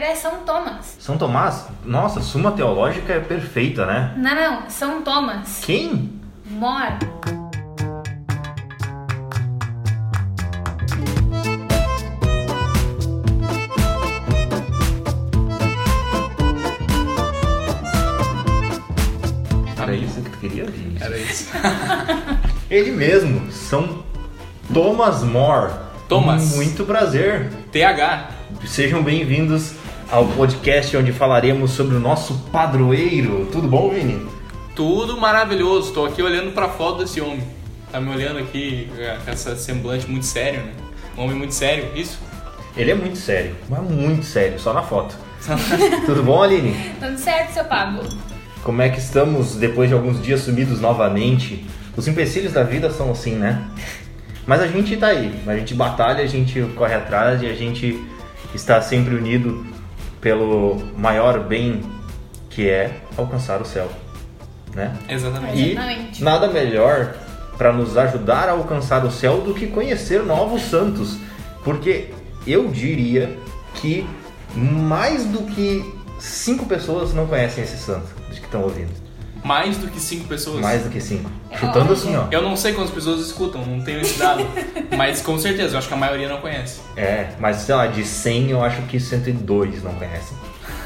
padroeiro é São Thomas. São Tomás? Nossa, Suma Teológica é perfeita, né? Não, não, São Thomas. Quem? More. Era isso que tu queria, Vinícius? Era isso. Ele mesmo, São Thomas More. Thomas. Muito prazer. TH. Sejam bem-vindos ao podcast onde falaremos sobre o nosso padroeiro. Tudo bom, Vini? Tudo maravilhoso. Tô aqui olhando pra foto desse homem. Tá me olhando aqui com essa semblante muito sério, né? Um homem muito sério, isso? Ele é muito sério, mas muito sério, só na foto. Tudo bom, Aline? Tudo certo, seu Pablo? Como é que estamos depois de alguns dias sumidos novamente? Os empecilhos da vida são assim, né? Mas a gente tá aí, a gente batalha, a gente corre atrás e a gente está sempre unido pelo maior bem que é alcançar o céu, né? Exatamente. E Exatamente. nada melhor para nos ajudar a alcançar o céu do que conhecer novos santos, porque eu diria que mais do que cinco pessoas não conhecem esse santo, os que estão ouvindo. Mais do que cinco pessoas. Mais do que cinco. É Chutando óbvio. assim, ó. Eu não sei quantas pessoas escutam, não tenho esse dado. mas com certeza, eu acho que a maioria não conhece. É, mas sei lá, de 100 eu acho que 102 não conhecem.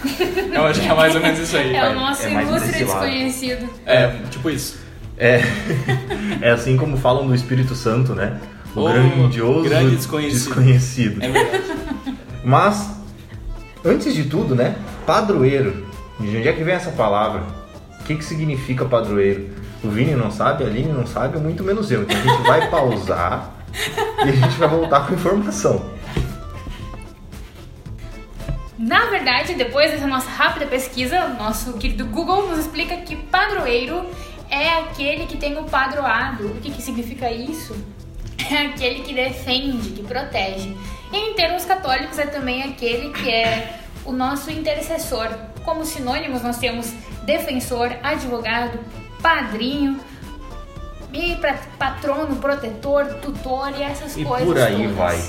Eu acho que é mais ou menos isso aí. É o nosso é mais ilustre desconhecido. É, tipo isso. É, é assim como falam do Espírito Santo, né? O Oh, grandioso grande desconhecido. desconhecido. É verdade. Mas, antes de tudo, né? Padroeiro. De onde é que vem essa palavra? O que, que significa padroeiro? O Vini não sabe, a Aline não sabe, muito menos eu. Então a gente vai pausar e a gente vai voltar com informação. Na verdade, depois dessa nossa rápida pesquisa, nosso querido Google nos explica que padroeiro é aquele que tem o padroado. O que, que significa isso? É aquele que defende, que protege. E em termos católicos, é também aquele que é o nosso intercessor. Como sinônimos, nós temos defensor, advogado, padrinho, e pra- patrono, protetor, tutor e essas E coisas. por aí todas. vai.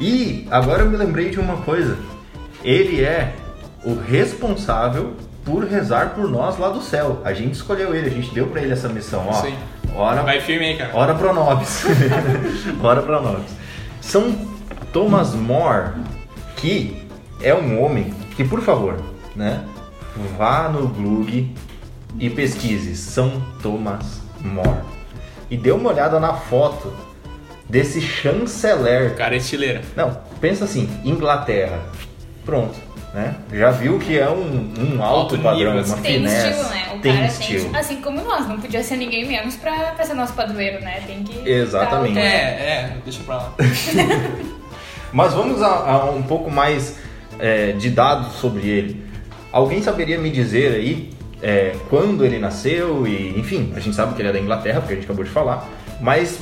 E agora eu me lembrei de uma coisa. Ele é o responsável por rezar por nós lá do céu. A gente escolheu ele, a gente deu pra ele essa missão, ó. Sim. Ora, Vai firme aí, cara. ora pro nobis. ora pro nobis. São Thomas More, que é um homem que, por favor, né, vá no Glug e pesquise São Thomas More. E dê uma olhada na foto desse chanceler O cara é estileira. não, pensa assim, Inglaterra. Pronto, né? Já viu que é um, um alto Alto padrão, nível, uma assim. Tem finesse. estilo, né? O tem cara estilo. tem. Assim como nós, não podia ser ninguém menos pra, pra ser nosso padroeiro, né? Tem que. Exatamente. É, é, deixa pra lá. Mas vamos a, a um pouco mais é, de dados sobre ele. Alguém saberia me dizer aí é, quando ele nasceu e, enfim, a gente sabe que ele é da Inglaterra, porque a gente acabou de falar, mas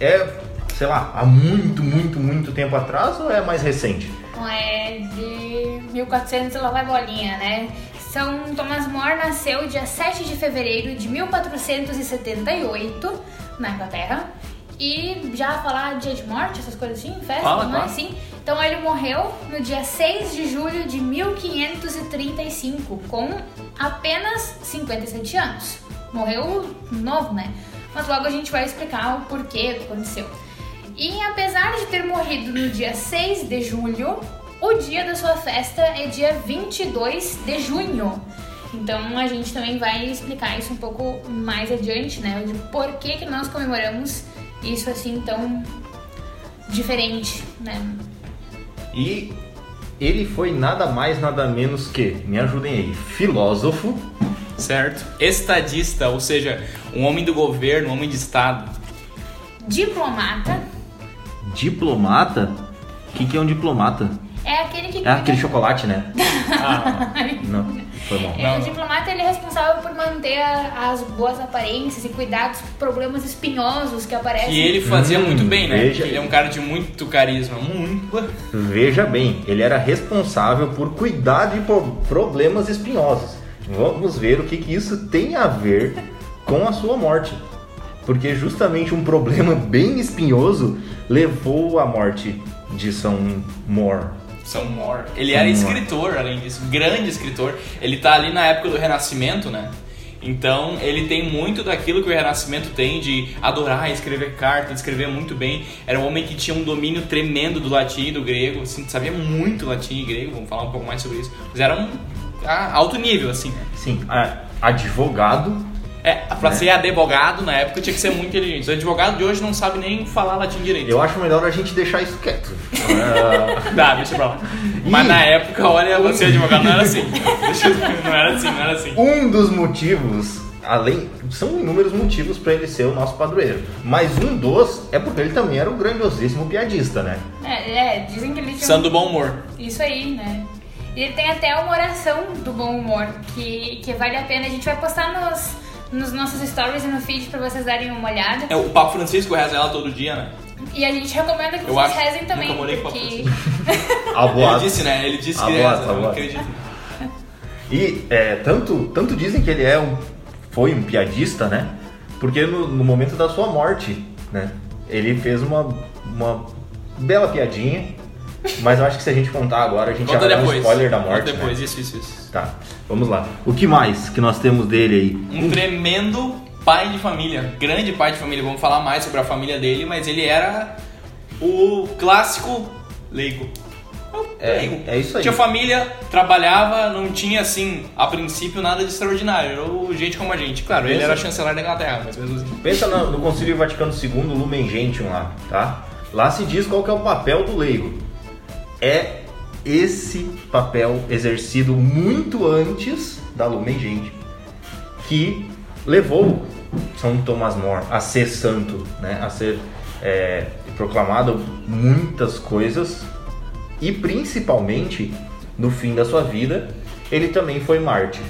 é, sei lá, há muito, muito, muito tempo atrás ou é mais recente? É de 1400 e lá vai bolinha, né? São Thomas More nasceu dia 7 de fevereiro de 1478 na Inglaterra. E já falar dia de morte, essas coisas assim, festa, Fala, não fala. é assim? Então ele morreu no dia 6 de julho de 1535, com apenas 57 anos. Morreu novo, né? Mas logo a gente vai explicar o porquê que aconteceu. E apesar de ter morrido no dia 6 de julho, o dia da sua festa é dia 22 de junho. Então a gente também vai explicar isso um pouco mais adiante, né? De por que, que nós comemoramos isso assim tão diferente, né? E ele foi nada mais, nada menos que, me ajudem aí, filósofo, Certo? Estadista, ou seja, um homem do governo, um homem de Estado. Diplomata diplomata. O que, que é um diplomata? É aquele que É aquele chocolate, né? Ah, Não, foi bom. É, Não, o diplomata ele é responsável por manter a- as boas aparências e cuidar dos problemas espinhosos que aparecem. que ele fazia Hum, muito bem, né? veja ele é um cara de muito carisma. Muito. Veja bem, ele era responsável por cuidar de pro- problemas espinhosos. Vamos ver o que, que isso tem a ver com a sua morte. Porque justamente um problema bem espinhoso levou à morte de São More. São More. Ele era escritor, além disso, grande escritor. Ele tá ali na época do Renascimento, né? Então ele tem muito daquilo que o Renascimento tem de adorar, escrever carta, escrever muito bem. Era um homem que tinha um domínio tremendo do latim e do grego, assim, sabia muito latim e grego, vamos falar um pouco mais sobre isso. Mas era um a, alto nível, assim, né? Sim, a- advogado. É, pra Né? ser advogado na época tinha que ser muito inteligente. O advogado de hoje não sabe nem falar latim direito. Eu acho melhor a gente deixar isso quieto. Dá, deixa pra lá. Mas na época, olha, você advogado não era assim. Não era assim, não era assim. um dos motivos, além. São inúmeros motivos para ele ser o nosso padroeiro. Mas um dos é porque ele também era um grandiosíssimo piadista, né? É, é, dizem que ele tinha. Santo do bom humor. Isso aí, né? E ele tem até uma oração do bom humor que, que vale a pena. A gente vai postar nos, nos nossos stories e no feed pra vocês darem uma olhada. É, o Papa Francisco reza ela todo dia, né? E a gente recomenda que Eu vocês acho. rezem também, Nunca morei com porque. A Ele boato. disse, né? Ele disse Ah, que boa, reza, eu não acredito. E é, tanto, tanto dizem que ele é um, foi um piadista, né? Porque no, no momento da sua morte, né? Ele fez uma, uma bela piadinha. Mas eu acho que se a gente contar agora, a gente Conta já vai dar um spoiler da Conta morte. depois, né? isso, isso, isso. Tá, vamos lá. O que mais que nós temos dele aí? Um tremendo pai de família, grande pai de família. Vamos falar mais sobre a família dele, mas ele era o clássico leigo. É, Leigo. é isso aí. Tinha família, trabalhava, não tinha assim, a princípio, nada de extraordinário. Era o gente como a gente. Claro, ele era chanceler da Inglaterra, mas mesmo assim. Pensa no, no Concílio Vaticano II, Lumen Gentium lá, tá? Lá se diz qual que é o papel do leigo. É esse papel exercido muito antes da Lumen Gentium que levou São Tomás More a ser santo, né? A ser é, proclamado muitas coisas e principalmente no fim da sua vida ele também foi mártir.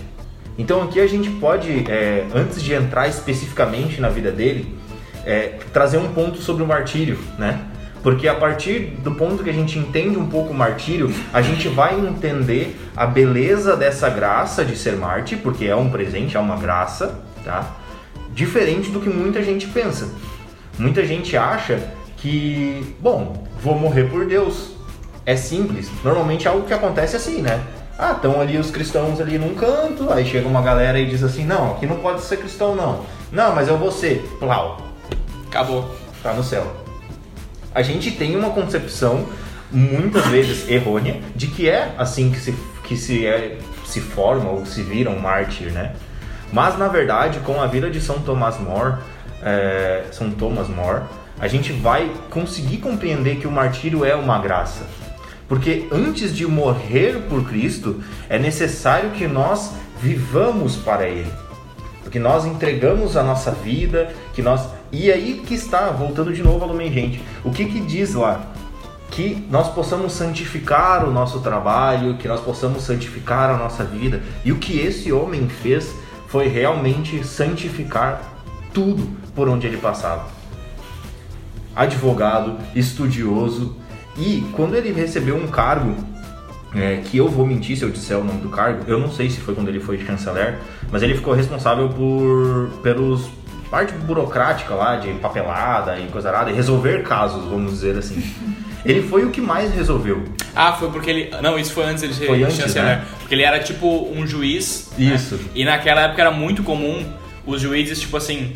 Então aqui a gente pode, é, antes de entrar especificamente na vida dele, é, trazer um ponto sobre o martírio, né? Porque a partir do ponto que a gente entende um pouco o martírio, a gente vai entender a beleza dessa graça de ser mártir, porque é um presente, é uma graça, tá? Diferente do que muita gente pensa. Muita gente acha que, bom, vou morrer por Deus. É simples. Normalmente é algo que acontece assim, né? Ah, estão ali os cristãos ali num canto, aí chega uma galera e diz assim, não, aqui não pode ser cristão não. Não, mas eu vou ser. Plau, Acabou. tá no céu. A gente tem uma concepção muitas vezes errônea de que é assim que se, que se, é, se forma ou se vira um mártir, né? Mas na verdade, com a vida de São Tomás More, é, São Thomas More, a gente vai conseguir compreender que o martírio é uma graça. Porque antes de morrer por Cristo, é necessário que nós vivamos para Ele. Porque nós entregamos a nossa vida, que nós. E aí que está, voltando de novo a Lumen Gente. O que que diz lá? Que nós possamos santificar o nosso trabalho, que nós possamos santificar a nossa vida. E o que esse homem fez foi realmente santificar tudo por onde ele passava. Advogado, estudioso, e quando ele recebeu um cargo, é, que eu vou mentir se eu disser o nome do cargo, eu não sei se foi quando ele foi chanceler, mas ele ficou responsável por pelos parte burocrática lá de papelada e coisa arada, e resolver casos, vamos dizer assim. Ele foi o que mais resolveu. Ah, foi porque ele. Não, isso foi antes ser Foi antes, chanceler. né? Porque ele era tipo um juiz. né? Isso. E naquela época era muito comum os juízes, tipo assim,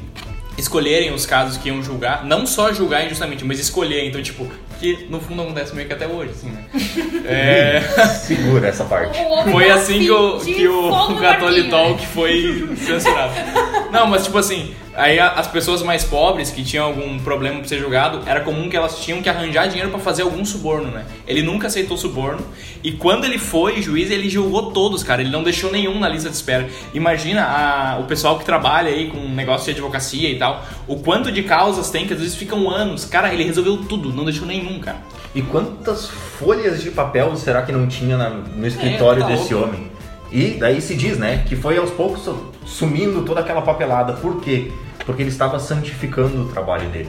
escolherem os casos que iam julgar. Não só julgar injustamente, mas escolher. Então, tipo, que no fundo acontece meio que até hoje, assim, né? É. Segura essa parte. O Foi assim que o, que o Catholic barquinho, Talk foi censurado. Não, mas tipo assim, aí as pessoas mais pobres que tinham algum problema pra ser julgado, era comum que elas tinham que arranjar dinheiro pra fazer algum suborno, né? Ele nunca aceitou suborno e quando ele foi juiz, ele julgou todos, cara. Ele não deixou nenhum na lista de espera. Imagina a- o pessoal que trabalha aí com negócio de advocacia e tal, o quanto de causas tem que às vezes ficam anos. Cara, ele resolveu tudo, não deixou nenhum, cara. E quantas folhas de papel será que não tinha na- no escritório tá desse louco. homem? E daí se diz, né, que foi aos poucos sumindo toda aquela papelada. Por quê? Porque ele estava santificando o trabalho dele.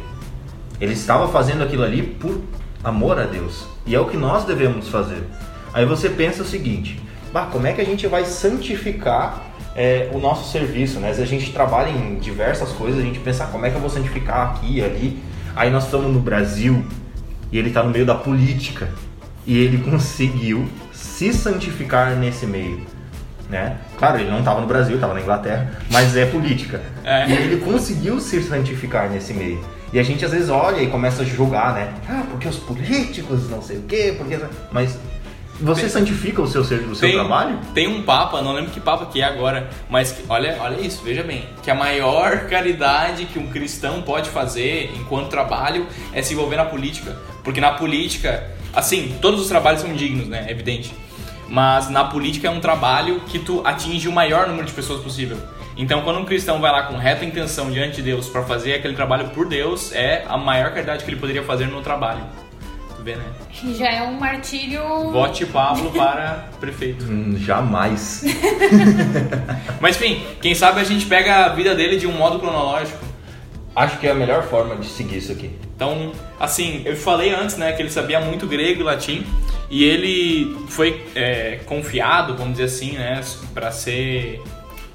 Ele estava fazendo aquilo ali por amor a Deus. E é o que nós devemos fazer. Aí você pensa o seguinte: bah, como é que a gente vai santificar é, o nosso serviço? Né? Se a gente trabalha em diversas coisas, a gente pensa, ah, como é que eu vou santificar aqui e ali? Aí nós estamos no Brasil e ele está no meio da política. e ele conseguiu se santificar nesse meio. Né? Claro, ele não estava no Brasil, estava na Inglaterra, mas é política. É. E ele conseguiu se santificar nesse meio. E a gente às vezes olha e começa a julgar, né? Ah, porque os políticos, não sei o quê, porque... Mas você Tem- santifica o seu, ser- o seu tem, trabalho? Tem um papa, não lembro que papa que é agora, mas que- olha, olha isso, veja bem, que a maior caridade que um cristão pode fazer enquanto trabalho é se envolver na política, porque na política, assim, todos os trabalhos são dignos, né, é evidente. Mas na política é um trabalho que tu atinge o maior número de pessoas possível. Então, quando um cristão vai lá com reta intenção diante de Deus para fazer aquele trabalho por Deus, é a maior caridade que ele poderia fazer no trabalho. Tu vê, né? Já é um martírio. Vote Pablo para prefeito. Hum, jamais. Mas enfim, quem sabe a gente pega a vida dele de um modo cronológico. Acho que é a melhor forma de seguir isso aqui. Então, assim, eu falei antes, né, que ele sabia muito grego e latim e ele foi é, confiado, vamos dizer assim, né, pra ser.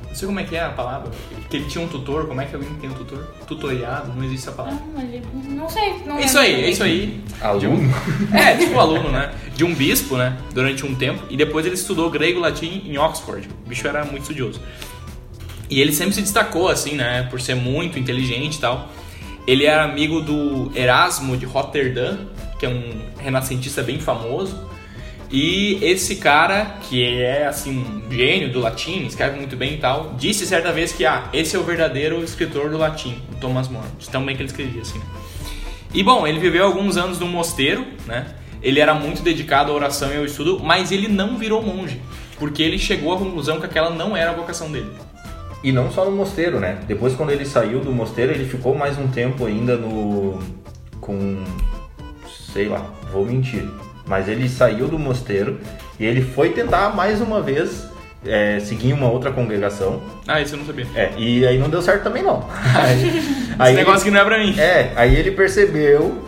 Não sei como é que é a palavra. Que ele tinha um tutor, como é que alguém tem um tutor? Tutoriado, não existe essa palavra. Não, ele- não sei. Não É isso aí, é isso aí. Aluno? É, tipo aluno, né? De um bispo, né? Durante um tempo. E depois ele estudou grego e latim em Oxford. O bicho era muito estudioso. E ele sempre se destacou, assim, né? Por ser muito inteligente e tal. Ele era amigo do Erasmo de Rotterdam, que é um renascentista bem famoso. E esse cara, que é assim, um gênio do latim, escreve muito bem e tal, disse certa vez que, ah, esse é o verdadeiro escritor do latim, o Thomas More. Tão bem que ele escrevia, assim, né? E bom, ele viveu alguns anos num mosteiro, né? Ele era muito dedicado à oração e ao estudo, mas ele não virou monge, porque ele chegou à conclusão que aquela não era a vocação dele. E não só no mosteiro, né? Depois quando ele saiu do mosteiro, ele ficou mais um tempo ainda no. com. sei lá, vou mentir. Mas ele saiu do mosteiro e ele foi tentar mais uma vez é, seguir uma outra congregação. Ah, isso eu não sabia. É, e aí não deu certo também não. Aí, aí Esse negócio ele, que não é pra mim. É, aí ele percebeu,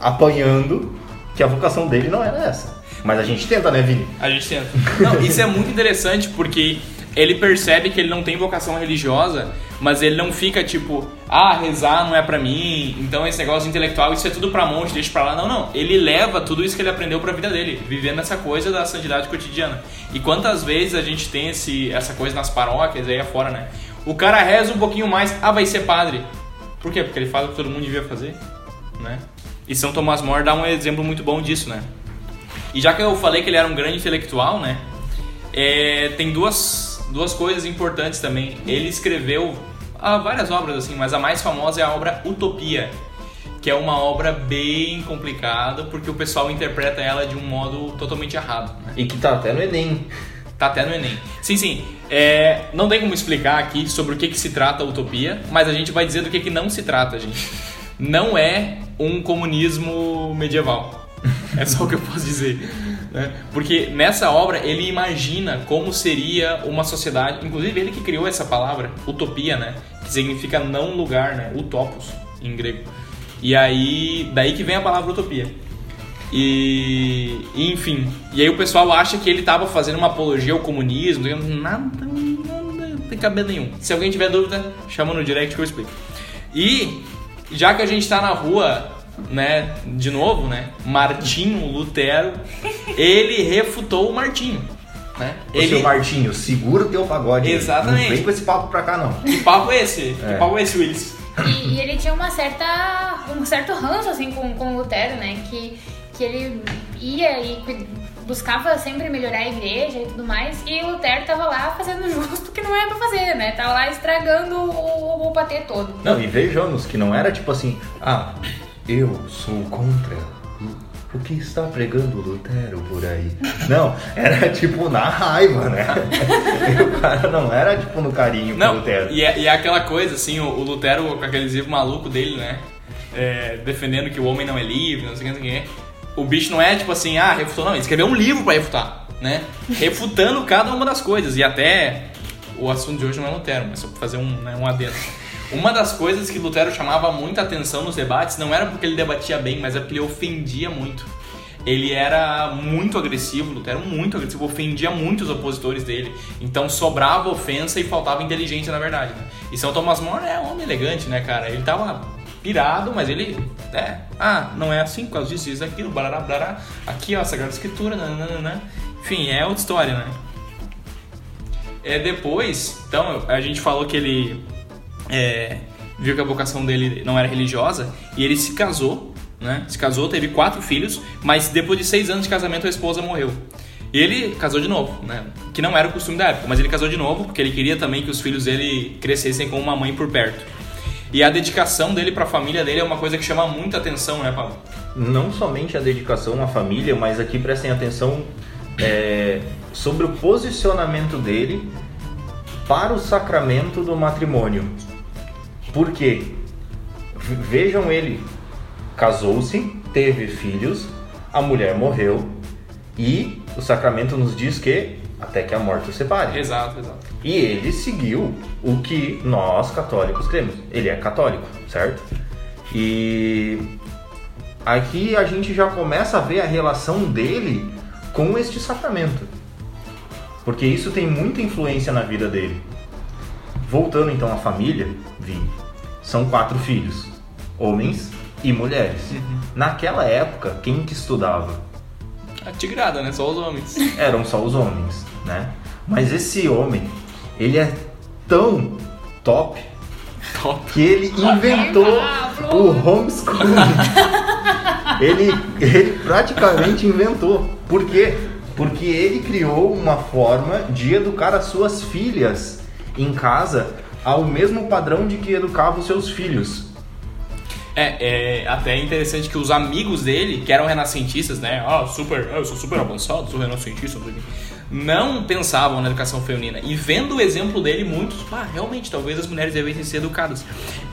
apanhando, que a vocação dele não era essa. Mas a gente tenta, né, Vini? A gente tenta. Não, isso é muito interessante porque ele percebe que ele não tem vocação religiosa, mas ele não fica tipo, ah, rezar não é pra mim, então esse negócio intelectual, isso é tudo pra monte, deixa pra lá. Não, não. Ele leva tudo isso que ele aprendeu pra vida dele, vivendo essa coisa da santidade cotidiana. E quantas vezes a gente tem esse, essa coisa nas paróquias aí afora, né? O cara reza um pouquinho mais, ah, vai ser padre. Por quê? Porque ele faz o que todo mundo devia fazer, né? E São Tomás More dá um exemplo muito bom disso, né? E já que eu falei que ele era um grande intelectual, né? é, tem duas, duas coisas importantes também. Ele escreveu ah, várias obras, assim, mas a mais famosa é a obra Utopia, que é uma obra bem complicada, porque o pessoal interpreta ela de um modo totalmente errado. Né? E que tá até no Enem. Tá até no Enem. Sim, sim. É, não tem como explicar aqui sobre o que, que se trata a utopia, mas a gente vai dizer do que, que não se trata, gente. Não é um comunismo medieval. É só o que eu posso dizer. Né? Porque nessa obra ele imagina como seria uma sociedade. Inclusive ele que criou essa palavra, utopia, né? Que significa não lugar, né? Utopos em grego. E aí, daí que vem a palavra utopia. E, enfim, e aí o pessoal acha que ele estava fazendo uma apologia ao comunismo, nada, nada, tem cabelo nenhum. Se alguém tiver dúvida, chama no direct que eu explico. E já que a gente tá na rua, né, de novo, né, Martinho Lutero, ele refutou o Martinho, né? Ô, seu Ele Martinho, segura o teu pagode. Exatamente. Não vem com esse papo pra cá, não. Que papo é esse? É. Que papo é esse, Willis? E, e ele tinha uma certa, um certo ranço assim com, com o Lutero, né? Que, que ele ia e buscava sempre melhorar a igreja e tudo mais. E o Lutero tava lá fazendo justo o que não era pra fazer, né? Tava lá estragando o, o patê todo. Não, e vejamos que não era tipo assim, ah, eu sou contra o que está pregando Lutero por aí. Não, era tipo na raiva, né? O cara não era tipo no carinho com Não, Lutero. e é, e é aquela coisa, assim, o, o Lutero com aquele livro maluco dele, né? É, defendendo que o homem não é livre, não sei o que, não sei o que. O bicho não é tipo assim, ah, refutou, não. Ele escreveu um livro pra refutar, né? Refutando cada uma das coisas. E até o assunto de hoje não é Lutero, mas só pra fazer um, né, um adendo. Uma das coisas que Lutero chamava muita atenção nos debates não era porque ele debatia bem, mas é porque ele ofendia muito. Ele era muito agressivo, Lutero muito agressivo, ofendia muito os opositores dele. Então sobrava ofensa e faltava inteligência, na verdade. Né? E São Tomás More é um homem elegante, né, cara? Ele tava pirado, mas ele, é, ah, não é assim por causa disso, isso, aquilo, barará, barará, aqui ó, Sagrada Escritura, nananana. Enfim, é outra história, né? É, depois, então, a gente falou que ele é, viu que a vocação dele não era religiosa e ele se casou, né? Se casou, teve quatro filhos, mas depois de seis anos de casamento a esposa morreu. E ele casou de novo, né? Que não era o costume da época, mas ele casou de novo porque ele queria também que os filhos dele crescessem com uma mãe por perto. E a dedicação dele para a família dele é uma coisa que chama muita atenção, né, Paulo? Não somente a dedicação à família, mas aqui prestem atenção é, sobre o posicionamento dele para o sacramento do matrimônio. Por quê? Vejam ele, casou-se, teve filhos, a mulher morreu e o sacramento nos diz que até que a morte o separe. Exato, exato. E ele seguiu o que nós católicos cremos. Ele é católico, certo? E aqui a gente já começa a ver a relação dele com este sacramento. Porque isso tem muita influência na vida dele. Voltando então à família, Vi, são quatro filhos, homens e mulheres. Naquela época, quem que estudava? A tigrada, né? Só os homens. eram só os homens, né? Mas esse homem, ele é tão top Top. que ele inventou o homeschooling. ele, ele praticamente inventou. Por quê? Porque ele criou uma forma de educar as suas filhas em casa ao mesmo padrão de que educava os seus filhos. É, é até interessante que os amigos dele, que eram renascentistas, né? Ah, super, eu sou super avançado, sou renascentista, não pensavam na educação feminina. E vendo o exemplo dele, muitos, ah, realmente, talvez as mulheres devessem ser educadas.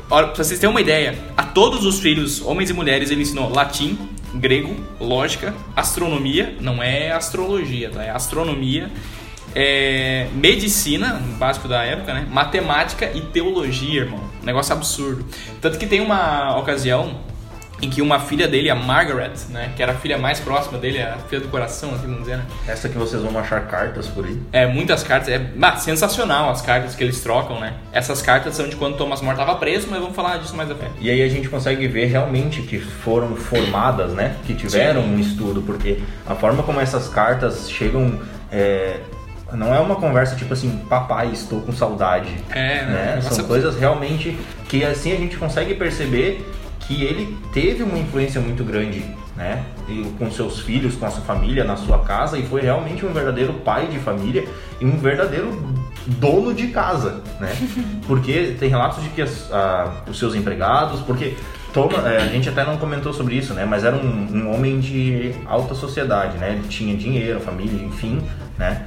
Olha, pra vocês terem uma ideia, a todos os filhos, homens e mulheres, ele ensinou latim, grego, lógica, astronomia, não é astrologia, tá? É astronomia, é, medicina, básico da época, né? Matemática e teologia, irmão. Um negócio absurdo. Tanto que tem uma ocasião em que uma filha dele, a Margaret, né? Que era a filha mais próxima dele, a filha do coração, assim vamos dizer, né? Essa que vocês vão achar cartas por aí. É, muitas cartas. É sensacional as cartas que eles trocam, né? Essas cartas são de quando Thomas More estava preso, mas vamos falar disso mais a frente. E aí a gente consegue ver realmente que foram formadas, né? Que tiveram Sim. um estudo, porque a forma como essas cartas chegam. é, não é uma conversa tipo assim, papai, estou com saudade. É, né? nossa, São coisas realmente que assim a gente consegue perceber que ele teve uma influência muito grande, né? E com seus filhos, com a sua família, na sua casa, e foi realmente um verdadeiro pai de família e um verdadeiro dono de casa, né? Porque tem relatos de que as- a- os seus empregados, porque Toma, é, a gente até não comentou sobre isso, né? Mas era um, um homem de alta sociedade, né? Ele tinha dinheiro, família, enfim, né?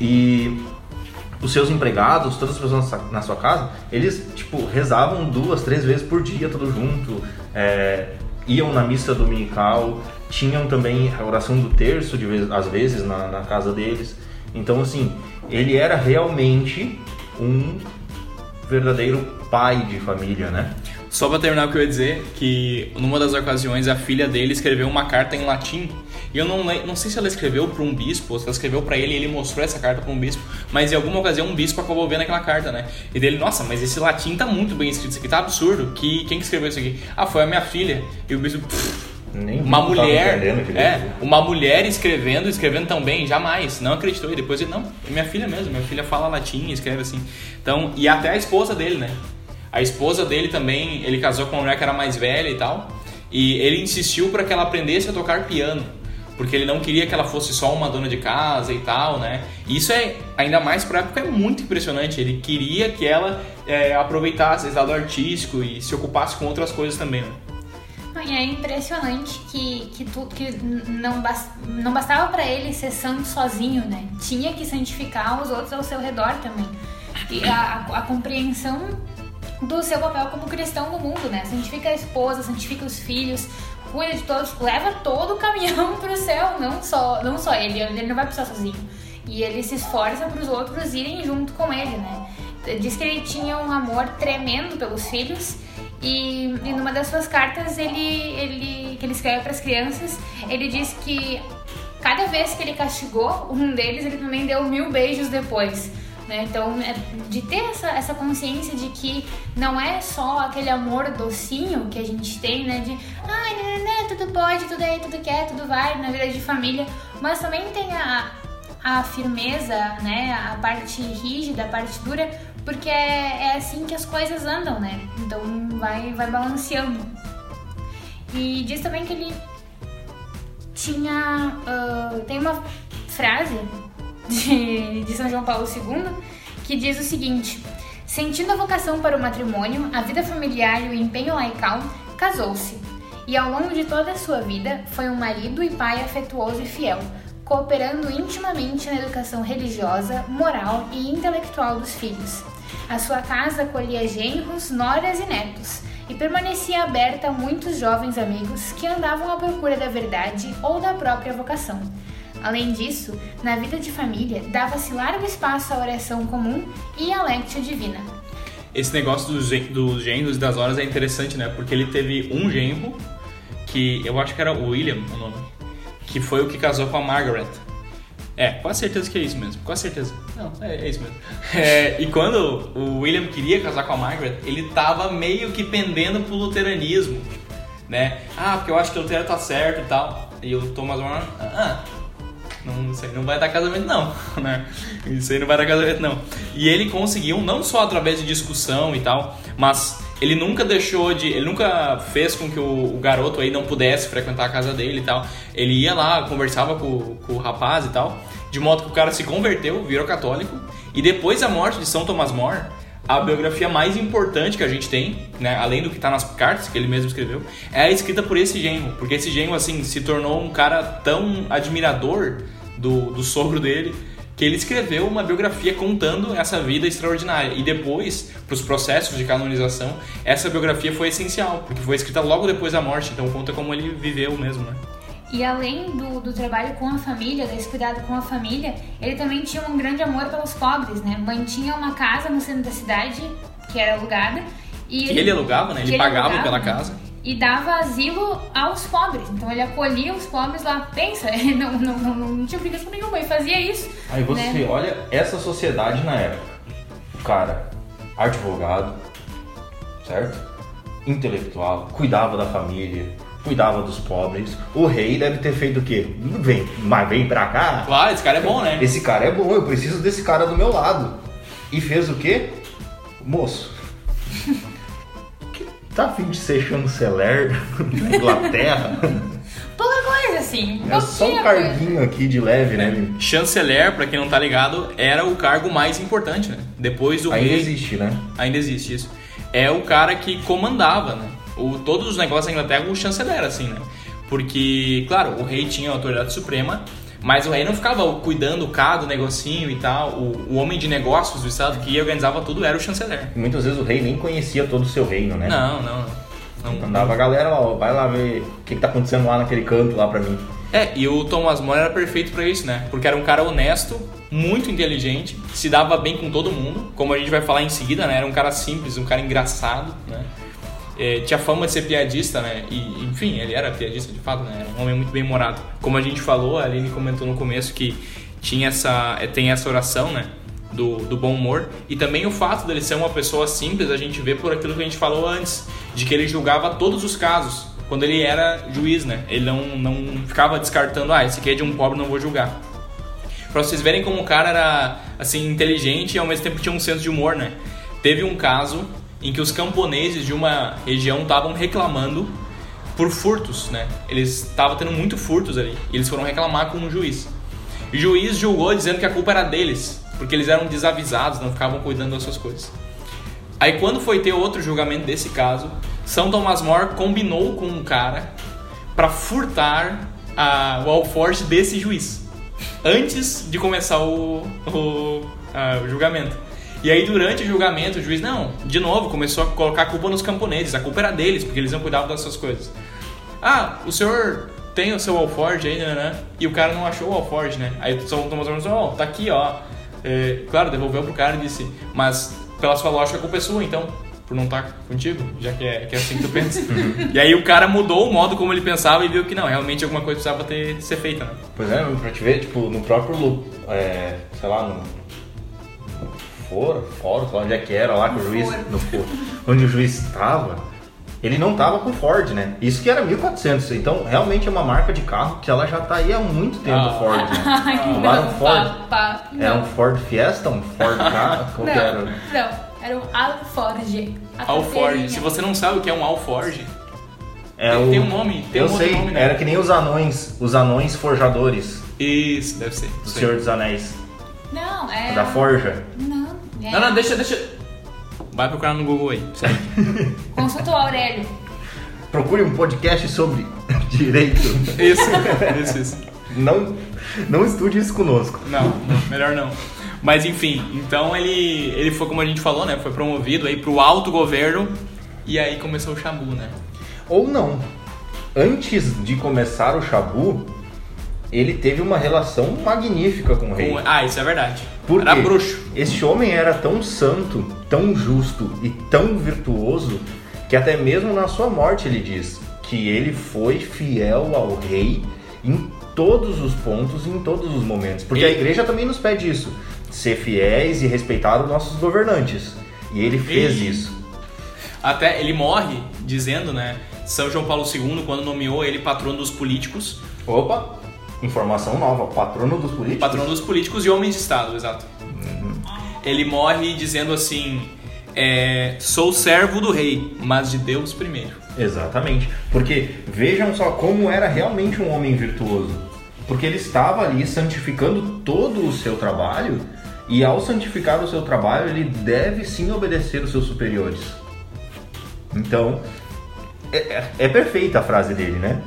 E os seus empregados, todas as pessoas na sua- casa, eles, tipo, rezavam duas, três vezes por dia, tudo junto, é, iam na missa dominical, tinham também a oração do terço, de vez, às vezes, na, na casa deles. Então, assim, ele era realmente um verdadeiro pai de família, né? Só pra terminar o que eu ia dizer, que numa das ocasiões a filha dele escreveu uma carta em latim. E eu não, não sei se ela escreveu pra um bispo ou se ela escreveu pra ele e ele mostrou essa carta pra um bispo. Mas em alguma ocasião um bispo acabou vendo aquela carta, né? E dele, nossa, mas esse latim tá muito bem escrito, isso aqui tá absurdo. Que, quem que escreveu isso aqui? Ah, foi a minha filha. E o bispo, "Pff, Nem uma mulher, é, uma mulher escrevendo, escrevendo tão bem, jamais, não acreditou. E depois ele, não, é minha filha mesmo, minha filha fala latim, escreve assim. Então, e até a esposa dele, né? A esposa dele também, ele casou com uma mulher que era mais velha e tal, e ele insistiu para que ela aprendesse a tocar piano. Porque ele não queria que ela fosse só uma dona de casa e tal, né? Isso é, ainda mais pra época, é muito impressionante. Ele queria que ela é, aproveitasse esse lado artístico e se ocupasse com outras coisas também, né? E é impressionante que, que, tu, que não, não bastava pra ele ser santo sozinho, né? Tinha que santificar os outros ao seu redor também. E a, a- a compreensão do seu papel como cristão no mundo, né? Santifica a esposa, santifica os filhos, cuida de todos, leva todo o caminhão pro céu, não só, não só ele, ele não vai pro céu sozinho. E ele se esforça para os outros irem junto com ele, né? Diz que ele tinha um amor tremendo pelos filhos e, e numa das suas cartas ele, ele que ele escreve para as crianças, ele diz que cada vez que ele castigou um deles, ele também deu mil beijos depois. Né? Então, é de ter essa, essa consciência de que não é só aquele amor docinho que a gente tem, né? De, ai, né, né, tudo pode, tudo é, tudo quer, tudo vai, na vida de família. Mas também tem a, a firmeza, né? A parte rígida, a parte dura, porque é, é assim que as coisas andam, né? Então, vai, vai balanceando. E diz também que ele tinha. Uh, tem uma frase de, de São João Paulo II que diz o seguinte: Sentindo a vocação para o matrimônio, a vida familiar e o empenho laical, casou-se. E ao longo de toda a sua vida, foi um marido e pai afetuoso e fiel, cooperando intimamente na educação religiosa, moral e intelectual dos filhos. A sua casa acolhia genros, noras e netos, e permanecia aberta a muitos jovens amigos que andavam à procura da verdade ou da própria vocação. Além disso, na vida de família, dava-se largo espaço à oração comum e à lectio divina. Esse negócio dos, dos genros e das horas é interessante, né? Porque ele teve um genro, que eu acho que era William o nome, que foi o que casou com a Margaret. É, quase certeza que é isso mesmo, quase certeza. Não, é, é isso mesmo. É, e quando o William queria casar com a Margaret, ele tava meio que pendendo pro luteranismo, né? Ah, porque eu acho que o Lutero tá certo e tal. E o Thomas More, ah, não, isso aí não vai dar casamento, não, né? Isso aí não vai dar casamento, não. E ele conseguiu, não só através de discussão e tal, mas ele nunca deixou de. Ele nunca fez com que o, o, garoto aí não pudesse frequentar a casa dele e tal. Ele ia lá, conversava com, com o rapaz e tal, de modo que o cara se converteu, virou católico. E depois da morte de São Thomas More, a biografia mais importante que a gente tem, né, além do que está nas cartas que ele mesmo escreveu, é escrita por esse genro, porque esse genro assim se tornou um cara tão admirador do, do sogro dele que ele escreveu uma biografia contando essa vida extraordinária. E depois, para os processos de canonização, essa biografia foi essencial, porque foi escrita logo depois da morte, então conta como ele viveu mesmo, né? E além do, do trabalho com a família, desse cuidado com a família, ele também tinha um grande amor pelos pobres, né? Mantinha uma casa no centro da cidade, que era alugada. E que ele, ele alugava, né? Ele, ele pagava alugava, pela casa. E dava asilo aos pobres. Então ele acolhia os pobres lá. Pensa, não, não, não, não tinha obrigação nenhuma, ele fazia isso. Aí você né? olha essa sociedade na época. O cara, advogado, certo? Intelectual, cuidava da família, cuidava dos pobres. O rei deve ter feito o quê? Vem, mas vem pra cá. Claro, esse cara é bom, né? Esse cara é bom, eu preciso desse cara do meu lado. E fez o quê? Moço. tá afim de ser chanceler na Inglaterra? Pouca coisa, assim. É só um carguinho coisa. aqui de leve, né? É. Chanceler, pra quem não tá ligado, era o cargo mais importante, né? Depois do Ainda rei... existe, né? Ainda existe, isso. É o cara que comandava, né? O, todos os negócios da Inglaterra o chanceler, assim, né? Porque, claro, o rei tinha a autoridade suprema, mas o rei não ficava cuidando cá do negocinho e tal. O, o homem de negócios do estado que organizava tudo era o chanceler. muitas vezes o rei nem conhecia todo o seu reino, né? Não, não, não. não Andava a galera, ó, vai lá ver o que, que tá acontecendo lá naquele canto lá pra mim. É, e o Thomas More era perfeito para isso, né? Porque era um cara honesto, muito inteligente, se dava bem com todo mundo, como a gente vai falar em seguida, né? Era um cara simples, um cara engraçado, né? É, tinha fama de ser piadista, né? E, enfim, ele era piadista de fato, né? Era um homem muito bem morado. Como a gente falou, a Aline comentou no começo que tinha essa, é, tem essa oração, né? Do, do bom humor. E também o fato dele ser uma pessoa simples, a gente vê por aquilo que a gente falou antes, de que ele julgava todos os casos. Quando ele era juiz, né? Ele não, não ficava descartando, ah, esse aqui é de um pobre, não vou julgar. Pra vocês verem como o cara era, assim, inteligente e ao mesmo tempo tinha um senso de humor, né? Teve um caso em que os camponeses de uma região estavam reclamando por furtos, né? Eles estavam tendo muito furtos ali. E eles foram reclamar com um juiz. O juiz julgou dizendo que a culpa era deles, porque eles eram desavisados, não ficavam cuidando das suas coisas. Aí quando foi ter outro julgamento desse caso, São Tomás More combinou com um cara para furtar a, o alforje desse juiz antes de começar o, o, a, o julgamento. E aí, durante o julgamento, o juiz, não, de novo, começou a colocar a culpa nos camponeses. A culpa era deles, porque eles não cuidavam dessas coisas. Ah, o senhor tem o seu alforge aí, né, né? E o cara não achou o alforge, né? Aí o São Tomás falou, ó, oh, tá aqui, ó. É, claro, devolveu pro cara e disse, mas pela sua lógica a culpa é sua, então, por não estar tá contigo, já que é, que é assim que tu pensa. e aí o cara mudou o modo como ele pensava e viu que não, realmente alguma coisa precisava ter, ser feita, né? Pois é, pra te ver, tipo, no próprio, é, sei lá, no foro, foro, sei lá onde é que era, lá que o No juiz, foro. no foro, onde o juiz estava, ele não tava com Ford, né? Isso que era 1400, então realmente é uma marca de carro que ela já tá aí há muito tempo, Ah. Ford, né? Ai, Não não, era um Ford? pá, pá, Era não. um Ford Fiesta, um Ford Ka, qual que era? Não, não, era um Alforge. Alforge. Se você não sabe o que é um Alforge, É tem, o... tem um nome, tem Eu um sei, nome, né? era que nem os anões, os anões forjadores Isso, deve ser. do. Senhor dos Anéis, Não, é... da Forja. Não, é... Não, não, deixa, deixa. Vai procurar no Google aí. Consulta o Aurélio. Procure um podcast sobre direito. Isso, isso, isso. Não, não estude isso conosco. Não, não, melhor não. Mas enfim, então ele, ele foi, como a gente falou, né? Foi promovido aí pro alto governo e aí começou o Xabu, né? Ou não. Antes de começar o Shabu, ele teve uma relação magnífica com o rei. Ah, isso é verdade. Por Era bruxo. Este homem era tão santo, tão justo e tão virtuoso que até mesmo na sua morte ele diz que ele foi fiel ao rei em todos os pontos e em todos os momentos. Porque a igreja também nos pede isso, ser fiéis e respeitar os nossos governantes. E ele fez isso. Até ele morre dizendo, né? São João Paulo II, quando nomeou ele patrono dos políticos, Opa, informação nova, patrono dos políticos. patrono dos políticos e homens de Estado, exato. Ele morre dizendo assim: é, sou servo do rei, mas de Deus primeiro. Exatamente. Porque vejam só como era realmente um homem virtuoso. Porque ele estava ali santificando todo o seu trabalho, e ao santificar o seu trabalho, ele deve sim obedecer os seus superiores. Então, é, é- é perfeita a frase dele, né?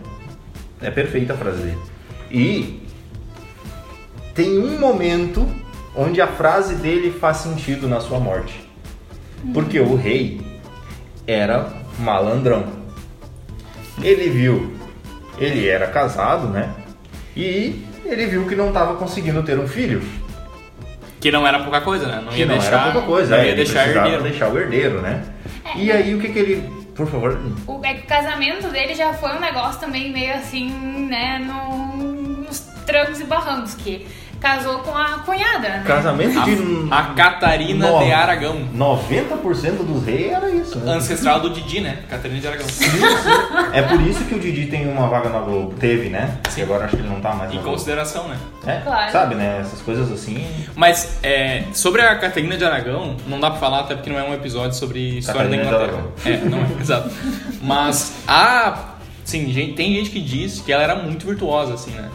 É perfeita a frase dele. E tem um momento onde a frase dele faz sentido na sua morte. Porque o rei era malandrão. Ele viu, ele era casado, né? E ele viu que não estava conseguindo ter um filho. Que não era pouca coisa, né? Não Que ia não deixar, era pouca coisa, não é, ia ele deixar herdeiro. deixar o herdeiro, né? E aí o que que ele, por favor, O, é que o casamento dele já foi um negócio também meio assim, né, no, trancos e barrancos, que casou com a cunhada, né? casamento de A, a Catarina Nove. de Aragão. 90% dos reis era isso, né? Ancestral do Didi, né? Catarina de Aragão. É por isso que o Didi tem uma vaga na Globo. Teve, né? Sim. E agora acho que ele não tá mais Em na Globo. consideração, né? É, Claro. sabe, né? Essas coisas assim. Mas é, sobre a Catarina de Aragão, não dá pra falar até porque não é um episódio sobre história Catarina da Inglaterra. É, não é, exato. Mas a. Sim, gente, tem gente que diz que ela era muito virtuosa, assim, né?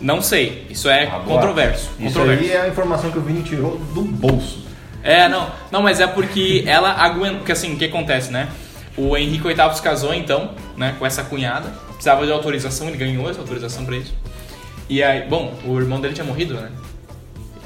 Não sei, isso é Agora, controverso. Isso controverso. aí é a informação que o Vini tirou do bolso. É, não, não, mas é porque ela aguentou. Porque assim, o que acontece, né? O Henrique VIII se casou então, né, com essa cunhada. Precisava de autorização, ele ganhou essa autorização pra isso. E aí, bom, o irmão dele tinha morrido, né?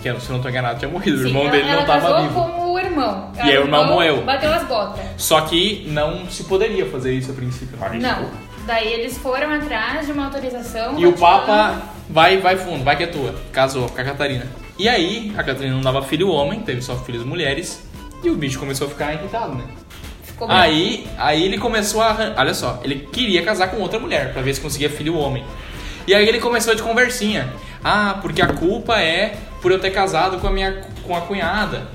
Que se eu não tô enganado, tinha morrido. o Sim, irmão ela, dele não ela tava casou vivo. com o irmão. E aí o irmão morreu. Bateu as botas. Só que não se poderia fazer isso a princípio. Não. Daí eles foram atrás de uma autorização. E o. Papa vai, vai fundo, vai que é tua. Casou com a Catarina. E aí, a Catarina não dava filho homem, teve só filhos mulheres. E o bicho começou a ficar irritado, né? Ficou bem. Aí, aí ele começou a. Olha só, ele queria casar com outra mulher pra ver se conseguia filho homem. E aí ele começou de conversinha. Ah, porque a culpa é por eu ter casado com a minha com a cunhada.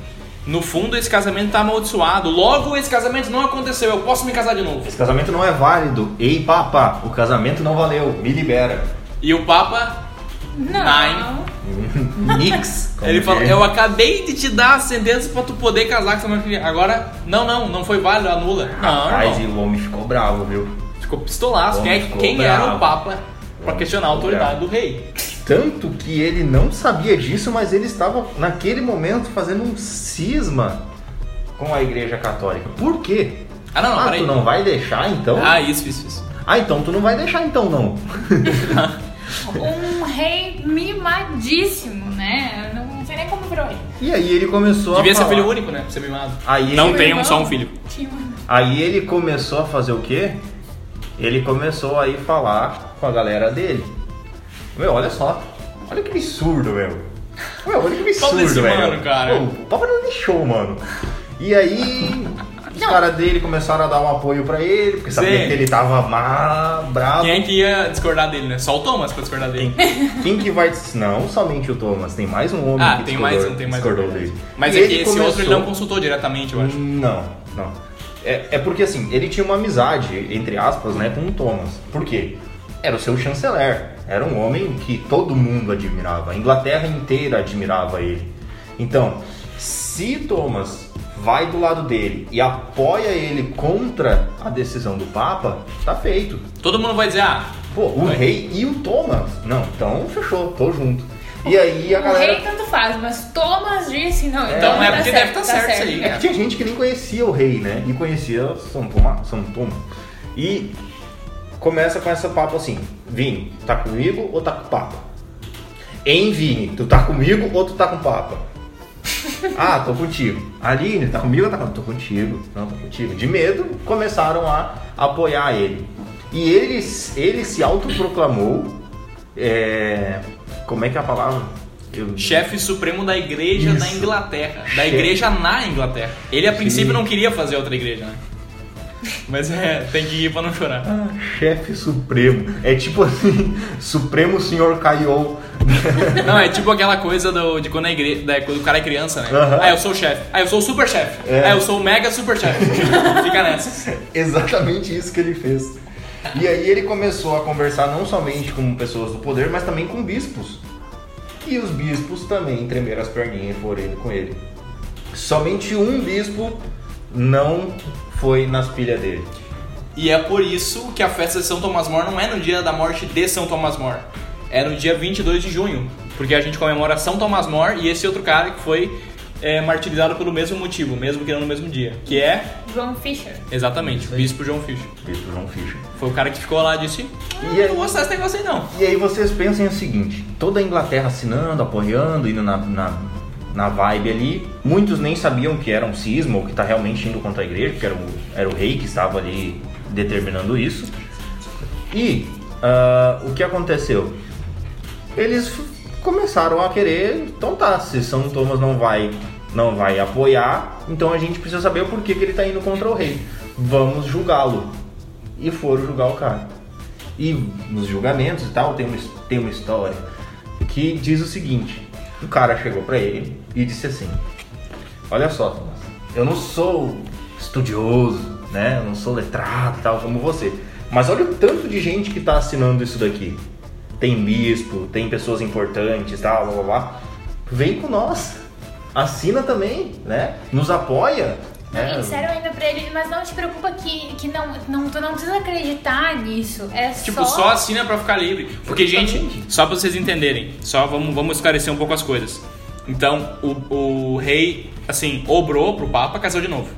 No fundo, esse casamento tá amaldiçoado. Logo, esse casamento não aconteceu. Eu posso me casar de novo. Esse casamento não é válido. Ei, papa, o casamento não valeu. Me libera. E o Papa, Não. Nix. como ele falou: diz. Eu acabei de te dar a sentença pra tu poder casar com mulher. que- Agora, não, não, não foi válido, anula. Não, Rapaz, e não. o homem ficou bravo, viu? Ficou pistolaço. Quem, ficou quem bravo. era o Papa pra questionar a autoridade bravo. do rei? Tanto que ele não sabia disso, mas ele estava naquele momento fazendo um cisma com a igreja católica. Por quê? Ah, não, não, ah, peraí. tu não vai deixar então? Ah, isso, isso, isso. Ah, então tu não vai deixar então não. Um rei mimadíssimo, né? Eu Não sei nem como virou rei. E aí ele começou Devia a ser falar. filho único, né? Pra ser mimado. Aí Não ele- tenham Irmão só um filho. tinha um- Aí ele começou a fazer o quê? Ele começou a ir falar com a galera dele. Meu, olha só. Olha que absurdo, meu. Meu, olha que absurdo, velho. mano, cara? Pô, o Papa não deixou, mano. E aí Os caras dele começaram a dar um apoio pra ele, porque sabiam Sim. que ele tava má, bravo. Quem é que ia discordar dele, né? Só o Thomas pra discordar dele. Quem que vai. Não somente o Thomas, tem mais um homem Ah, que tem discordou, mais um, tem mais um. discordou verdade. dele. Mas E é que ele esse outro ele começou- não consultou diretamente, eu acho. Não, não. É, é porque assim, ele tinha uma amizade, entre aspas, né, com o Thomas. Por quê? Era o seu chanceler. Era um homem que todo mundo admirava. A Inglaterra inteira admirava ele. Então, se Thomas vai do lado dele e apoia ele contra a decisão do Papa, tá feito. Todo mundo vai dizer, ah, Pô, o Vai. rei e o Thomas. Não, então fechou, tô junto. E aí a O galera. rei tanto faz, mas Thomas disse, não, É. então Então é tá porque certo, deve tá certo isso aí, É que tinha gente que nem conhecia o rei, né? E conhecia São Tomás. São Tomás. E começa com essa papo assim: Vini, tá comigo ou tá com o Papa? Hein, Vini, tu tá comigo ou tu tá com o Papa? Ah, tô contigo. Aline, tá comigo ou tá Tô contigo. Não, tô contigo. De medo, começaram a apoiar ele. E ele, ele se autoproclamou. É, como é que é a palavra? Eu- chefe supremo da igreja da Isso. Inglaterra. Da Chefe. igreja na Inglaterra. Ele a princípio Sim. não queria fazer outra igreja, né? Mas é, tem que ir pra não chorar. Ah, chefe supremo. É tipo assim, Supremo Senhor Caiou. Não, é tipo aquela coisa do, de quando, a igreja, da, quando o cara é criança, né? Aham. Ah, eu sou o chefe. Ah, eu sou o super chefe. É. Ah, eu sou o mega super chefe. Fica nessa. Exatamente isso que ele fez. E aí ele começou a conversar não somente com pessoas do poder, mas também com bispos. E os bispos também tremeram as perninhas e foram indo com ele. Somente um bispo não foi nas pilhas dele. E é por isso que a festa de São Tomás More não é no dia da morte de São Tomás More. É no dia 22 de junho. Porque a gente comemora São Tomás More e esse outro cara que foi é, martirizado pelo mesmo motivo, mesmo que não no mesmo dia. Que é, João Fisher. exatamente, o Bispo João Fischer. Bispo João Fischer. Foi o cara que ficou lá e disse: E "Ah, aí- Não vou gostar desse negócio aí não. E aí vocês pensem o seguinte, toda a Inglaterra assinando, apoiando, indo na, na, na vibe ali, muitos nem sabiam que era um cisma ou que está realmente indo contra a igreja, porque era o, era o rei que estava ali determinando isso. E ah, o que aconteceu? Eles começaram a querer, então tá, se São Thomas não vai, não vai apoiar, então a gente precisa saber o porquê que ele está indo contra o rei. Vamos julgá-lo. E foram julgar o cara. E nos julgamentos e tal, tem uma, tem uma história que diz o seguinte: o cara chegou pra ele e disse assim: Olha só, Thomas, eu não sou estudioso, né? Eu não sou letrado e tal como você. Mas olha o tanto de gente que tá assinando isso daqui. Tem bispo, tem pessoas importantes, tal, blá blá blá. Vem com nós. Assina também, né? Nos apoia. né? E disseram ainda pra ele, mas não te preocupa que, que não, não, tu não precisa acreditar nisso. É Tipo, só. só assina pra ficar livre. Porque, gente, Exatamente. só pra vocês entenderem, só vamos, vamos esclarecer um pouco as coisas. Então, o, o rei, assim, obrou pro Papa, casou de novo.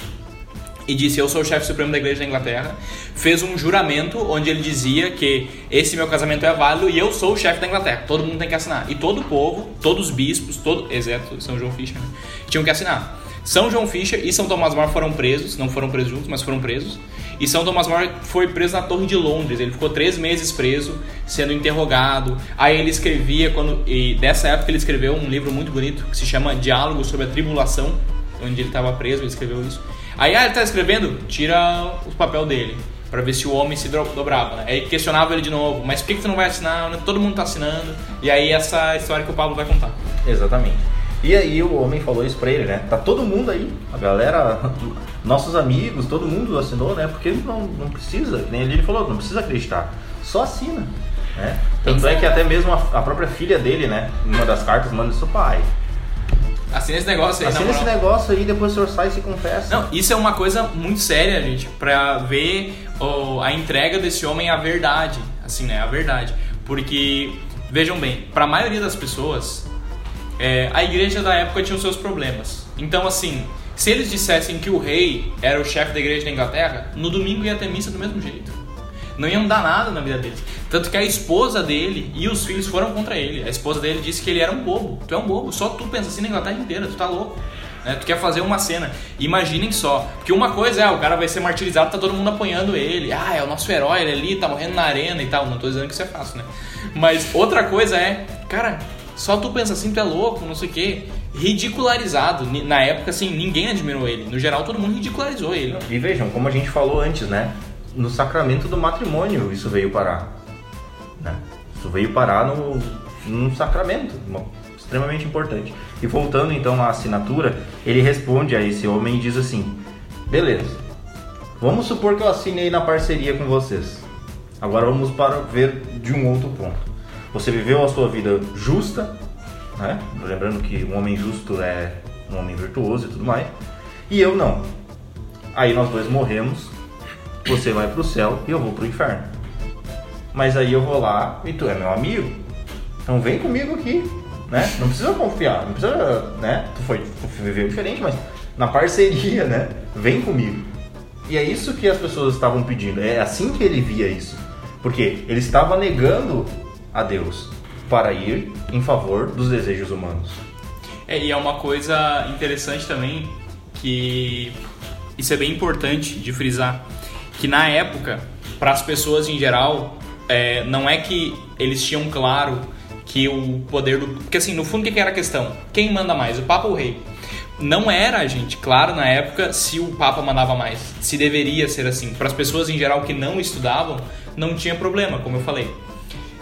E disse: Eu sou o chefe supremo da igreja da Inglaterra. Fez um juramento onde ele dizia que esse meu casamento é válido e eu sou o chefe da Inglaterra. Todo mundo tem que assinar. E todo o povo, todos os bispos, todo, exceto São João Fischer, né, tinham que assinar. São João Fischer e São Tomás More foram presos, não foram presos juntos, mas foram presos. E São Tomás More foi preso na Torre de Londres. Ele ficou três meses preso, sendo interrogado. Aí ele escrevia, quando e dessa época ele escreveu um livro muito bonito que se chama Diálogo sobre a Tribulação, onde ele estava preso, ele escreveu isso. Aí, ah, ele tá escrevendo? Tira o papel dele. Pra ver se o homem se dobrava, né? Aí questionava ele de novo, mas por que, que tu não vai assinar? Todo mundo tá assinando. E aí essa história que o Pablo vai contar. Exatamente. E aí o homem falou isso pra ele, né? Tá todo mundo aí, a galera, nossos amigos, todo mundo assinou, né? Porque não, não precisa, nem ele falou, não precisa acreditar, só assina, né? Tanto é que até mesmo a, a própria filha dele, né? Numa das cartas manda isso, pai, Assina esse negócio aí, na assina esse negócio aí, depois o senhor sai e se confessa. Não, isso é uma coisa muito séria, gente, pra ver ó, a entrega desse homem à verdade, assim, né, a verdade. Porque, vejam bem, pra maioria das pessoas, é, a igreja da época tinha os seus problemas. Então, assim, se eles dissessem que o rei era o chefe da igreja da Inglaterra, no domingo ia ter missa do mesmo jeito. Não ia mudar nada na vida deles. Tanto que a esposa dele e os filhos foram contra ele. A esposa dele disse que ele era um bobo. Tu é um bobo, só tu pensa assim na Inglaterra inteira, tu tá louco. Né? Tu quer fazer uma cena. Imaginem só. Porque uma coisa é, o cara vai ser martirizado, tá todo mundo apoiando ele. Ah, é o nosso herói, ele ali tá morrendo na arena e tal. Não tô dizendo que isso é fácil, né? Mas outra coisa é, cara, só tu pensa assim, tu é louco, não sei o quê. ridicularizado. Na época, assim, ninguém admirou ele. No geral, todo mundo ridicularizou ele. E vejam, como a gente falou antes, né? No sacramento do matrimônio isso veio parar. Né? Isso veio parar no, num sacramento, extremamente importante. E voltando então à assinatura, ele responde a esse homem e diz assim: Beleza, vamos supor que eu assinei na parceria com vocês. Agora vamos para ver de um outro ponto. Você viveu a sua vida justa, né? Lembrando que um homem justo é um homem virtuoso e tudo mais. E eu não. Aí nós dois morremos, você vai pro céu e eu vou pro inferno. Mas aí eu vou lá e tu é meu amigo. Então vem comigo aqui, né? Não precisa confiar, não precisa, né? Tu foi tu viveu diferente, mas na parceria, né? Vem comigo. E é isso que as pessoas estavam pedindo. É assim que ele via isso. Porque ele estava negando a Deus para ir em favor dos desejos humanos. É, e é uma coisa interessante também que isso é bem importante de frisar que na época para as pessoas em geral é, não é que eles tinham claro que o poder do porque assim no fundo o que era a questão? Quem manda mais? O papa ou o rei? Não era gente claro na época se o papa mandava mais se deveria ser assim. Para as pessoas em geral que não estudavam não tinha problema como eu falei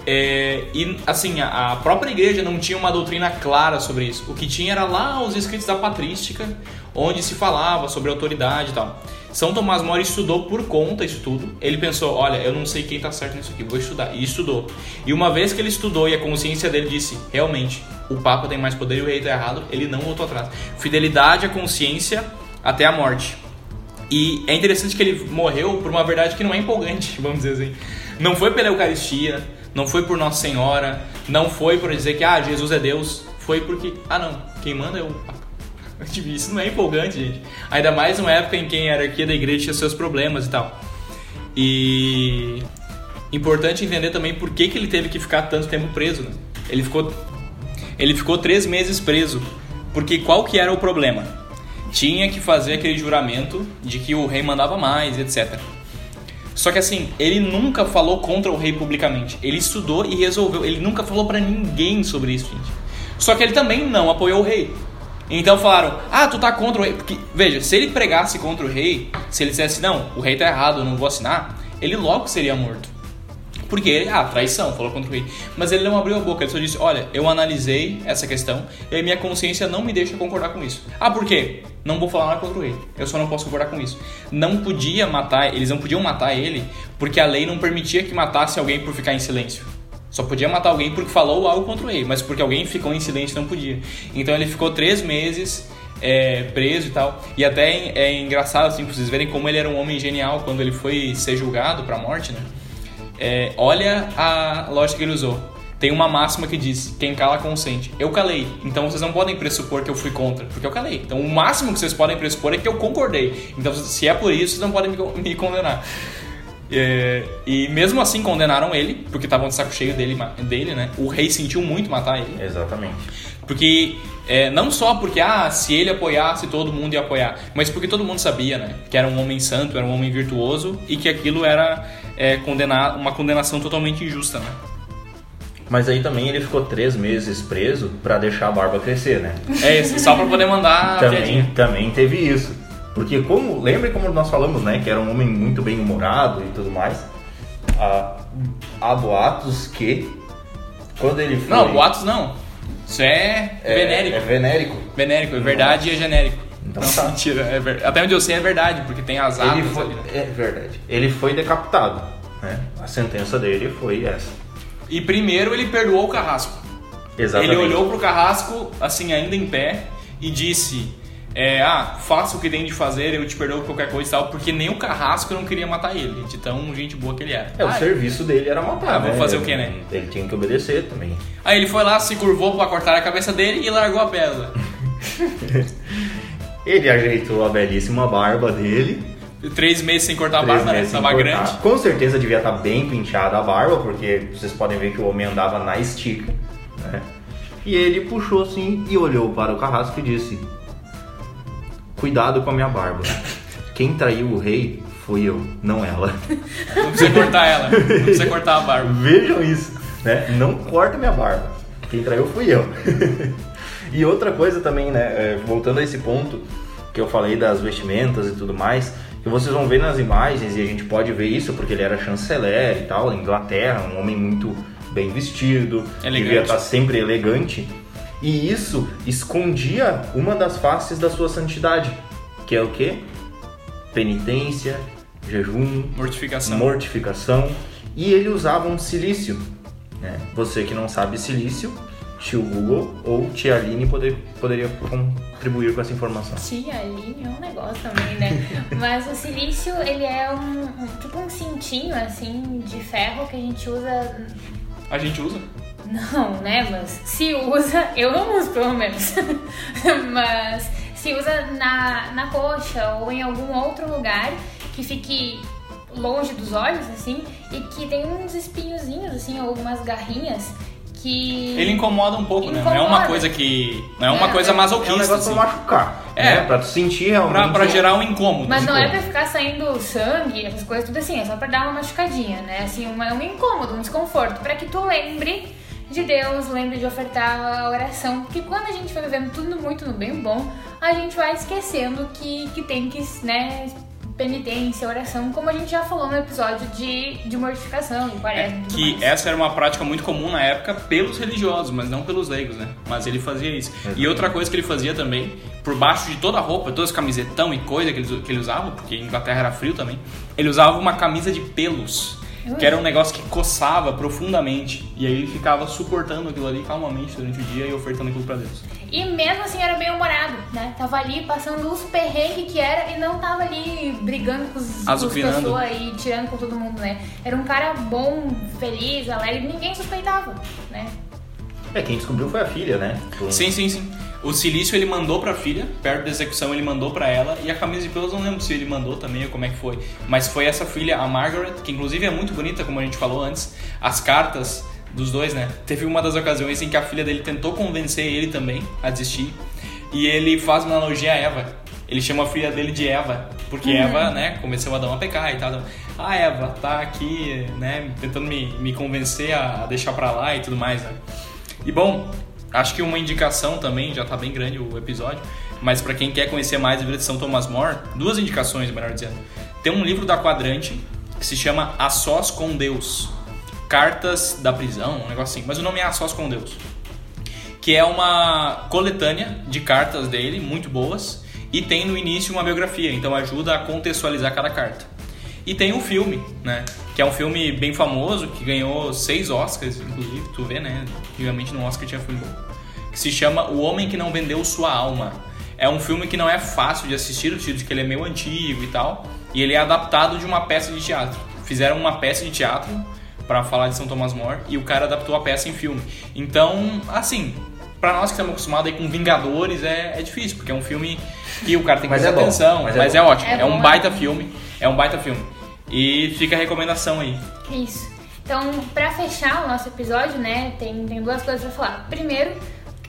é, e assim, a, própria igreja não tinha uma doutrina clara sobre isso. O que tinha era lá os escritos da patrística, onde se falava sobre autoridade e tal. São Tomás Moro estudou por conta isso tudo. Ele pensou: olha, eu não sei quem está certo nisso aqui, vou estudar. E estudou. E uma vez que ele estudou e a consciência dele disse: realmente, o Papa tem mais poder e o rei está errado, ele não voltou atrás. Fidelidade à consciência até a morte. E é interessante que ele morreu por uma verdade que não é empolgante, vamos dizer assim. Não foi pela Eucaristia, não foi por Nossa Senhora, não foi por dizer que ah, Jesus é Deus, foi porque, ah não, quem manda é o Papa. Tipo, Isso não é empolgante, gente. Ainda mais numa época em que a hierarquia da igreja tinha seus problemas e tal. E importante entender também por que, que ele teve que ficar tanto tempo preso. Né? Ele ficou ele ficou três meses preso. Porque qual que era o problema? Tinha que fazer aquele juramento de que o rei mandava mais, etc. Só que assim, ele nunca falou contra o rei publicamente. Ele estudou e resolveu. Ele nunca falou pra ninguém sobre isso, gente. Só que ele também não apoiou o rei. Então falaram: "Ah, tu tá contra o rei". Porque veja, se ele pregasse contra o rei, se ele dissesse: "Não, o rei tá errado, eu não vou assinar", ele logo seria morto. Porque, ah, traição, falou contra o rei. Mas ele não abriu a boca, ele só disse: Olha, eu analisei essa questão e minha consciência não me deixa concordar com isso. Ah, por quê? Não vou falar nada contra o rei. Eu só não posso concordar com isso. Não podia matar, eles não podiam matar ele porque a lei não permitia que matasse alguém por ficar em silêncio. Só podia matar alguém porque falou algo contra o rei, mas porque alguém ficou em silêncio não podia. Então ele ficou três meses é, preso e tal. E até é, é engraçado assim pra vocês verem como ele era um homem genial quando ele foi ser julgado pra morte, né? É, olha a lógica que ele usou. Tem uma máxima que diz: quem cala consente. Eu calei, então vocês não podem pressupor que eu fui contra, porque eu calei. Então o máximo que vocês podem pressupor é que eu concordei. Então se é por isso, vocês não podem me, condenar. É, e mesmo assim condenaram ele, porque estavam de saco cheio dele, dele, né? O rei sentiu muito matar ele. Exatamente. Porque é, não só porque ah, se ele apoiasse, todo mundo ia apoiar, mas porque todo mundo sabia, né? Que era um homem santo, era um homem virtuoso e que aquilo era é, condenar, uma condenação totalmente injusta, né? Mas aí também ele ficou três meses preso pra deixar a barba crescer, né? É isso, só pra poder mandar também, piadinha. também teve isso. Porque como, lembra como nós falamos, né? Que era um homem muito bem humorado e tudo mais. Há, há boatos que quando ele foi... Não, boatos não. Isso é, é, venérico. É venérico. Venérico, é verdade e é genérico. Então não, tá. mentira. é ver- Até onde eu sei é verdade, porque tem as atas Ele foi, ali, né? é verdade. Ele foi decapitado, né? A sentença dele foi essa. E primeiro ele perdoou o carrasco. Exatamente. Ele olhou pro carrasco, assim, ainda em pé, e disse: é, Ah, faça o que tem de fazer, eu te perdoo por qualquer coisa e tal, porque nem o carrasco não queria matar ele, de tão gente boa que ele era. É, o Ah, serviço dele era matar, Ah, vou né? fazer o quê, né? Ele tinha que obedecer também. Aí ele foi lá, se curvou pra cortar a cabeça dele e largou a pedra. Ele ajeitou a belíssima barba dele. Três meses sem cortar a barba, né? Tava cortar. grande. Com certeza devia estar bem penteada a barba, porque vocês podem ver que o homem andava na estica, né? E ele puxou assim e olhou para o carrasco e disse: Cuidado com a minha barba. Quem traiu o rei foi eu, não ela. Não precisa cortar ela, não precisa cortar a barba. Vejam isso, né? Não corta minha barba. Quem traiu fui eu. E outra coisa também, né? é, voltando a esse ponto que eu falei das vestimentas e tudo mais, que vocês vão ver nas imagens, e a gente pode ver isso porque ele era chanceler e tal, Inglaterra, um homem muito bem vestido, Elegante. devia estar sempre elegante. E isso escondia uma das faces da sua santidade, que é o quê? Penitência, jejum, Mortificação. mortificação. E ele usava um silício. né? Você que não sabe silício, tio Google ou tia Aline poder, poderia contribuir com essa informação. Tia Aline é um negócio também, né? Mas o silício, ele é um, um- tipo um cintinho, assim, de ferro que a gente usa... A gente usa? Não, né? Mas se usa, eu não uso pelo menos. Mas se usa na, na coxa ou em algum outro lugar que fique longe dos olhos, assim, e que tem uns espinhozinhos, assim, ou umas garrinhas que... Ele incomoda um pouco, né? Não é uma Incomoda. coisa que. Não é uma É, coisa é- É um masoquista, negócio assim. pra machucar. É. Né? Pra tu sentir realmente. Pra, pra gerar um incômodo. Mas não é pra ficar saindo sangue, essas coisas, tudo assim, é só pra dar uma machucadinha, né? Assim, uma, um incômodo, um desconforto, pra que tu lembre de Deus, lembre de ofertar a oração. Porque quando a gente vai vivendo tudo muito no bem bom, a gente vai esquecendo que, que tem que, né, penitência, oração, como a gente já falou no episódio de, de mortificação, de quaresma. e tudo É, Que mais. essa era uma prática muito comum na época pelos religiosos, mas não pelos leigos, né? Mas ele fazia isso. E outra coisa que ele fazia também, por baixo de toda a roupa, todos os camisetão e coisa que ele, que ele usava, porque em Inglaterra era frio também, ele usava uma camisa de pelos. Que era um negócio que coçava profundamente. E aí ele ficava suportando aquilo ali calmamente durante o dia e ofertando aquilo pra Deus. E mesmo assim era bem humorado, né? Tava ali passando os perrengues que era e não tava ali brigando com, os, as pessoas e tirando com todo mundo, né? Era um cara bom, feliz, alegre, ninguém suspeitava, né? É, quem descobriu foi a filha, né? Tipo, Sim, sim, sim. O silício ele mandou pra filha, perto da execução ele mandou pra ela, e a camisa de pelos não lembro se ele mandou também ou como é que foi. Mas foi essa filha, a Margaret, que inclusive é muito bonita, como a gente falou antes. As cartas dos dois, né? Teve uma das ocasiões em que a filha dele tentou convencer ele também a desistir. E ele faz uma analogia a Eva. Ele chama a filha dele de Eva, porque Eva, né, começou a dar uma pecar e tal. Ah, Eva, tá aqui, né, tentando me, me convencer a deixar pra lá e tudo mais, né? E bom, acho que uma indicação também, já tá bem grande o episódio, mas pra quem quer conhecer mais a vida de São Thomas More, duas indicações, melhor dizendo. Tem um livro da Quadrante que se chama A Sós com Deus. Cartas da prisão, um negócio assim, mas o nome é A Sós com Deus. Que é uma coletânea de cartas dele, muito boas, e tem no início uma biografia, então ajuda a contextualizar cada carta. E tem um filme, né? Que é um filme bem famoso, que ganhou seis Oscars, inclusive, tu vê, né? Antigamente no Oscar tinha filme bom. Que se chama O Homem que Não Vendeu Sua Alma. É um filme que não é fácil de assistir, no sentido de que ele é meio antigo e tal. E ele é adaptado de uma peça de teatro. Fizeram uma peça de teatro para falar de São Thomas More e o cara adaptou a peça em filme. Então, assim, pra nós que estamos acostumados aí com Vingadores é, é difícil, porque é um filme que o cara tem que Mas prestar é atenção, mas mas, é é, bom. ótimo. É É, um bom, baita é. filme. É um baita filme. E fica a recomendação aí. Isso. Então, pra fechar o nosso episódio, né, tem, tem duas coisas pra falar. Primeiro,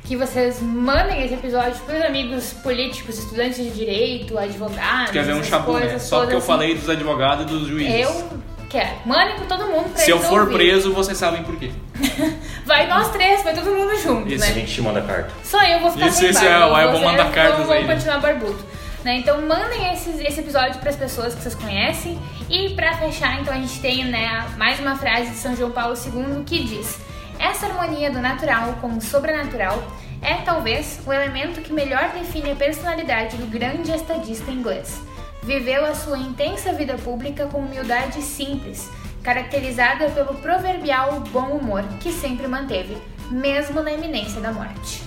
que vocês mandem esse episódio pros amigos políticos, estudantes de direito, advogados. Quer ver um chabu, né? Só porque eu assim. falei dos advogados e dos juízes. Eu quero. Mandem pra todo mundo pra Se eu for ouvirem. preso, vocês sabem por quê. Vai nós três, vai todo mundo junto, Isso, A né? gente te manda carta. Só eu vou ficar Isso, sem isso é, eu vou vocês mandar cartas aí, né? continuar barbudo. Né? Então mandem esses, esse episódio para as pessoas que vocês conhecem. E para fechar, então a gente tem né, mais uma frase de São João Paulo II que diz: Essa harmonia do natural com o sobrenatural é talvez o elemento que melhor define a personalidade do grande estadista inglês. Viveu a sua intensa vida pública com humildade simples, caracterizada pelo proverbial bom humor que sempre manteve, mesmo na iminência da morte.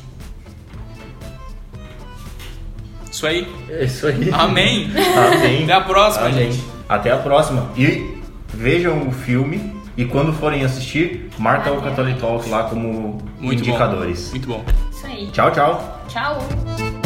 Isso aí. É isso aí. Amém. Amém. Até a próxima, Amém. gente. Até a próxima. E vejam o filme e quando forem assistir, marca o. Catholic Talk lá como Muito indicadores. bom. Muito bom. Isso aí. Tchau, tchau. Tchau.